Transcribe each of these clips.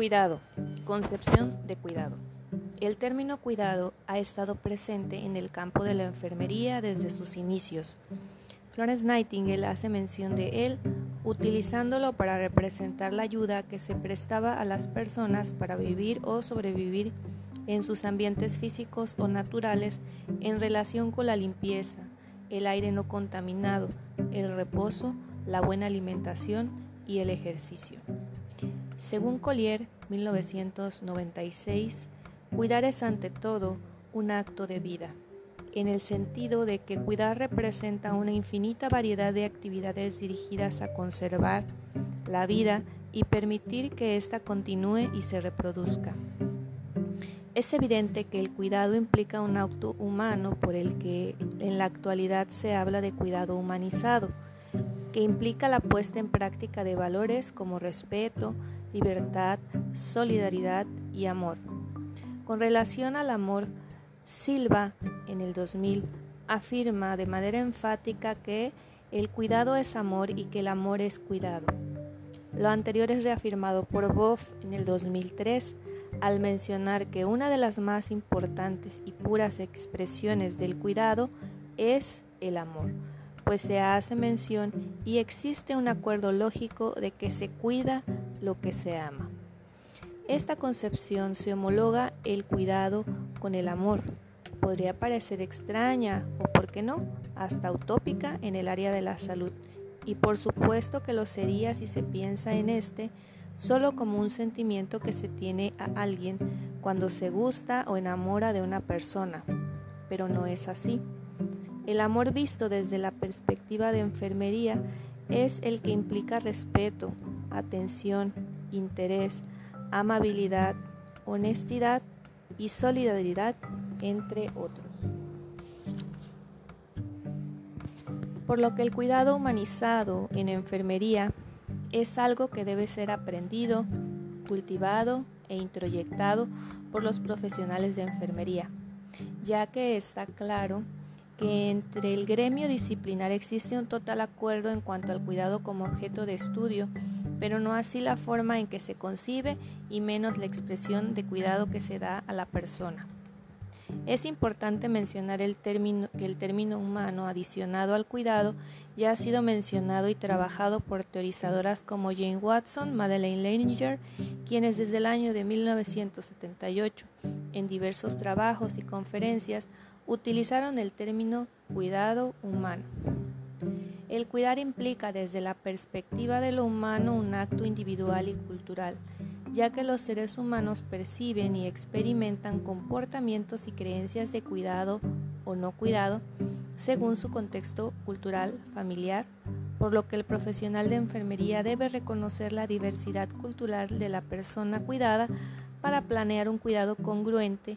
Cuidado. Concepción de cuidado. El término cuidado ha estado presente en el campo de la enfermería desde sus inicios. Florence Nightingale hace mención de él utilizándolo para representar la ayuda que se prestaba a las personas para vivir o sobrevivir en sus ambientes físicos o naturales en relación con la limpieza, el aire no contaminado, el reposo, la buena alimentación y el ejercicio. Según Collier, 1996, cuidar es ante todo un acto de vida, en el sentido de que cuidar representa una infinita variedad de actividades dirigidas a conservar la vida y permitir que ésta continúe y se reproduzca. Es evidente que el cuidado implica un acto humano por el que en la actualidad se habla de cuidado humanizado, que implica la puesta en práctica de valores como respeto, libertad, solidaridad y amor. Con relación al amor, Silva en el 2000 afirma de manera enfática que el cuidado es amor y que el amor es cuidado. Lo anterior es reafirmado por Boff en el 2003 al mencionar que una de las más importantes y puras expresiones del cuidado es el amor, pues se hace mención y existe un acuerdo lógico de que se cuida lo que se ama. Esta concepción se homologa el cuidado con el amor. Podría parecer extraña o, por qué no, hasta utópica en el área de la salud. Y por supuesto que lo sería si se piensa en este solo como un sentimiento que se tiene a alguien cuando se gusta o enamora de una persona, pero no es así. El amor visto desde la perspectiva de enfermería es el que implica respeto, atención, interés, amabilidad, honestidad y solidaridad, entre otros. Por lo que el cuidado humanizado en enfermería es algo que debe ser aprendido, cultivado e introyectado por los profesionales de enfermería, ya que está claro que entre el gremio disciplinar existe un total acuerdo en cuanto al cuidado como objeto de estudio, pero no así la forma en que se concibe y menos la expresión de cuidado que se da a la persona. Es importante mencionar el término, que el término humano adicionado al cuidado ya ha sido mencionado y trabajado por teorizadoras como Jane Watson, Madeleine Leininger, quienes desde el año de 1978, en diversos trabajos y conferencias, utilizaron el término cuidado humano. El cuidar implica desde la perspectiva de lo humano un acto individual y cultural, ya que los seres humanos perciben y experimentan comportamientos y creencias de cuidado o no cuidado según su contexto cultural, familiar, por lo que el profesional de enfermería debe reconocer la diversidad cultural de la persona cuidada para planear un cuidado congruente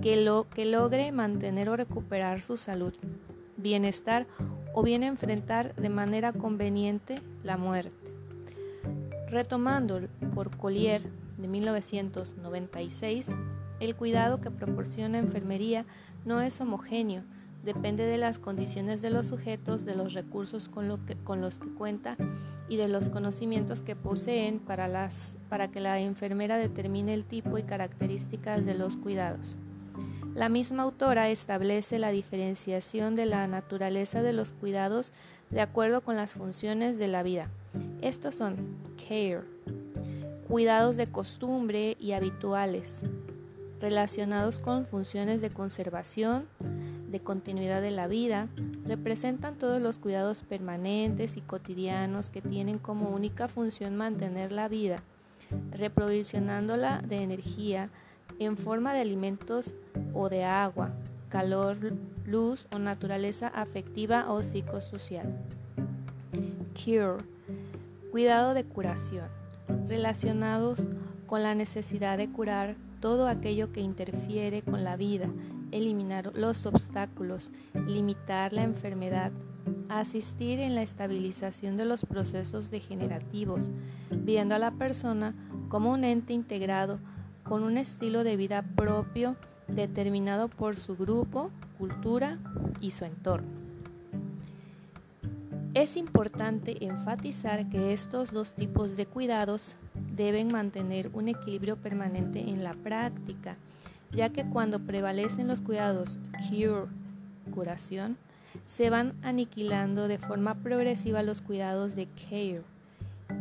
que, lo, que logre mantener o recuperar su salud, bienestar o bien enfrentar de manera conveniente la muerte. Retomando por Collier de 1996, el cuidado que proporciona enfermería no es homogéneo, depende de las condiciones de los sujetos, de los recursos con, los que cuenta y de los conocimientos que poseen para, para que la enfermera determine el tipo y características de los cuidados. La misma autora establece la diferenciación de la naturaleza de los cuidados de acuerdo con las funciones de la vida. Estos son care, cuidados de costumbre y habituales, relacionados con funciones de conservación, de continuidad de la vida, representan todos los cuidados permanentes y cotidianos que tienen como única función mantener la vida, reprovisionándola de energía en forma de alimentos o de agua, calor, luz o naturaleza afectiva o psicosocial. Cure, cuidado de curación, relacionados con la necesidad de curar todo aquello que interfiere con la vida, eliminar los obstáculos, limitar la enfermedad, asistir en la estabilización de los procesos degenerativos, viendo a la persona como un ente integrado con un estilo de vida propio determinado por su grupo, cultura y su entorno. Es importante enfatizar que estos dos tipos de cuidados deben mantener un equilibrio permanente en la práctica, ya que cuando prevalecen los cuidados cure, curación, se van aniquilando de forma progresiva los cuidados de care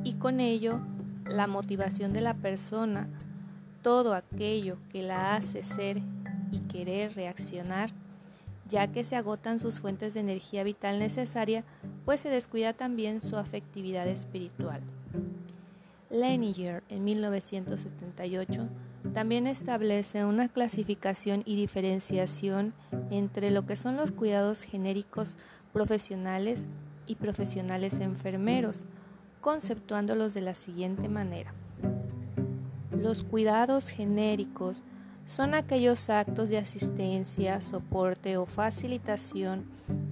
y con ello la motivación de la persona, todo aquello que la hace ser y querer reaccionar, ya que se agotan sus fuentes de energía vital necesaria, pues se descuida también su afectividad espiritual. Leninger, en 1978, también establece una clasificación y diferenciación entre lo que son los cuidados genéricos profesionales y profesionales enfermeros, conceptuándolos de la siguiente manera. Los cuidados genéricos son aquellos actos de asistencia, soporte o facilitación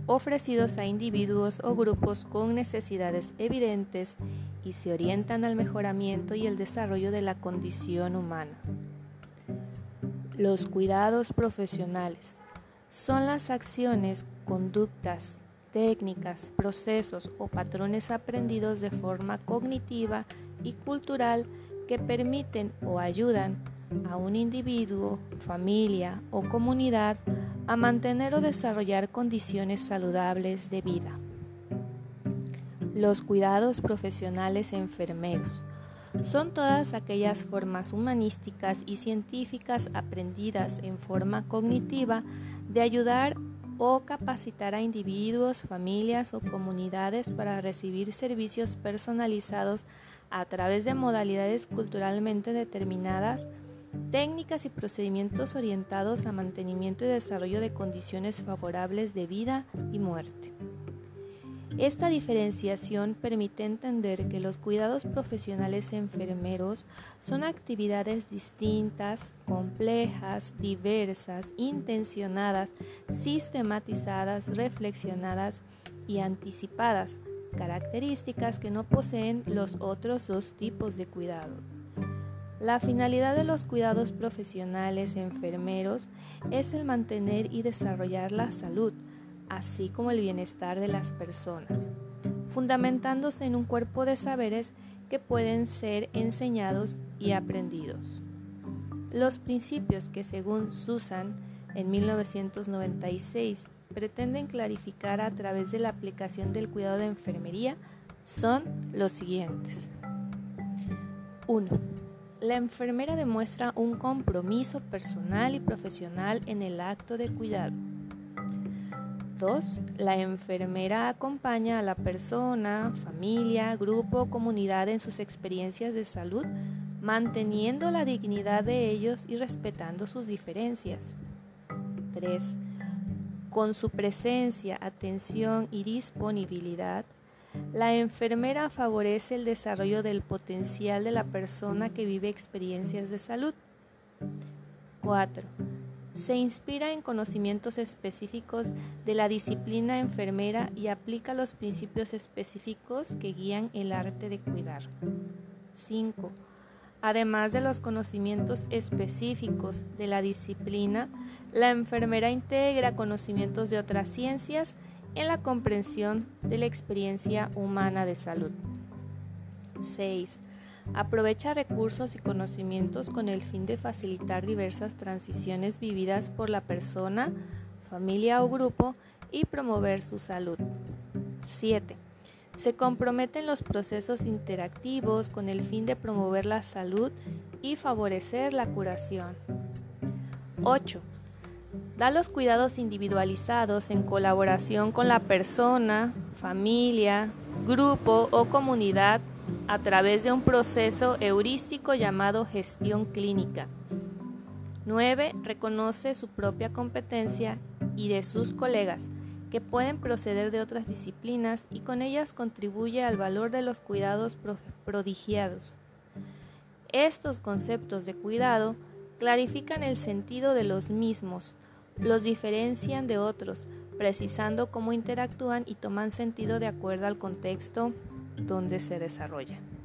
ofrecidos a individuos o grupos con necesidades evidentes y se orientan al mejoramiento y el desarrollo de la condición humana. Los cuidados profesionales son las acciones, conductas, técnicas, procesos o patrones aprendidos de forma cognitiva y cultural que permiten o ayudan a un individuo, familia o comunidad a mantener o desarrollar condiciones saludables de vida. Los cuidados profesionales enfermeros son todas aquellas formas humanísticas y científicas aprendidas en forma cognitiva de ayudar o capacitar a individuos, familias o comunidades para recibir servicios personalizados a través de modalidades culturalmente determinadas técnicas y procedimientos orientados a mantenimiento y desarrollo de condiciones favorables de vida y muerte. Esta diferenciación permite entender que los cuidados profesionales enfermeros son actividades distintas, complejas, diversas, intencionadas, sistematizadas, reflexionadas y anticipadas, características que no poseen los otros dos tipos de cuidado. La finalidad de los cuidados profesionales enfermeros es el mantener y desarrollar la salud, así como el bienestar de las personas, fundamentándose en un cuerpo de saberes que pueden ser enseñados y aprendidos. Los principios que según Susan en 1996 pretenden clarificar a través de la aplicación del cuidado de enfermería son los siguientes. 1 la enfermera demuestra un compromiso personal y profesional en el acto de cuidado. 2. La enfermera acompaña a la persona, familia, grupo o comunidad en sus experiencias de salud, manteniendo la dignidad de ellos y respetando sus diferencias. 3. Con su presencia, atención y disponibilidad, la enfermera favorece el desarrollo del potencial de la persona que vive experiencias de salud. 4. Se inspira en conocimientos específicos de la disciplina enfermera y aplica los principios específicos que guían el arte de cuidar. 5. Además de los conocimientos específicos de la disciplina, la enfermera integra conocimientos de otras ciencias en la comprensión de la experiencia humana de salud. 6. Aprovecha recursos y conocimientos con el fin de facilitar diversas transiciones vividas por la persona, familia o grupo y promover su salud. 7. Se compromete en los procesos interactivos con el fin de promover la salud y favorecer la curación. 8 Da los cuidados individualizados en colaboración con la persona, familia, grupo o comunidad a través de un proceso heurístico llamado gestión clínica. 9. Reconoce su propia competencia y de sus colegas, que pueden proceder de otras disciplinas y con ellas contribuye al valor de los cuidados prodigiados. Estos conceptos de cuidado clarifican el sentido de los mismos, los diferencian de otros, precisando cómo interactúan y toman sentido de acuerdo al contexto donde se desarrollan.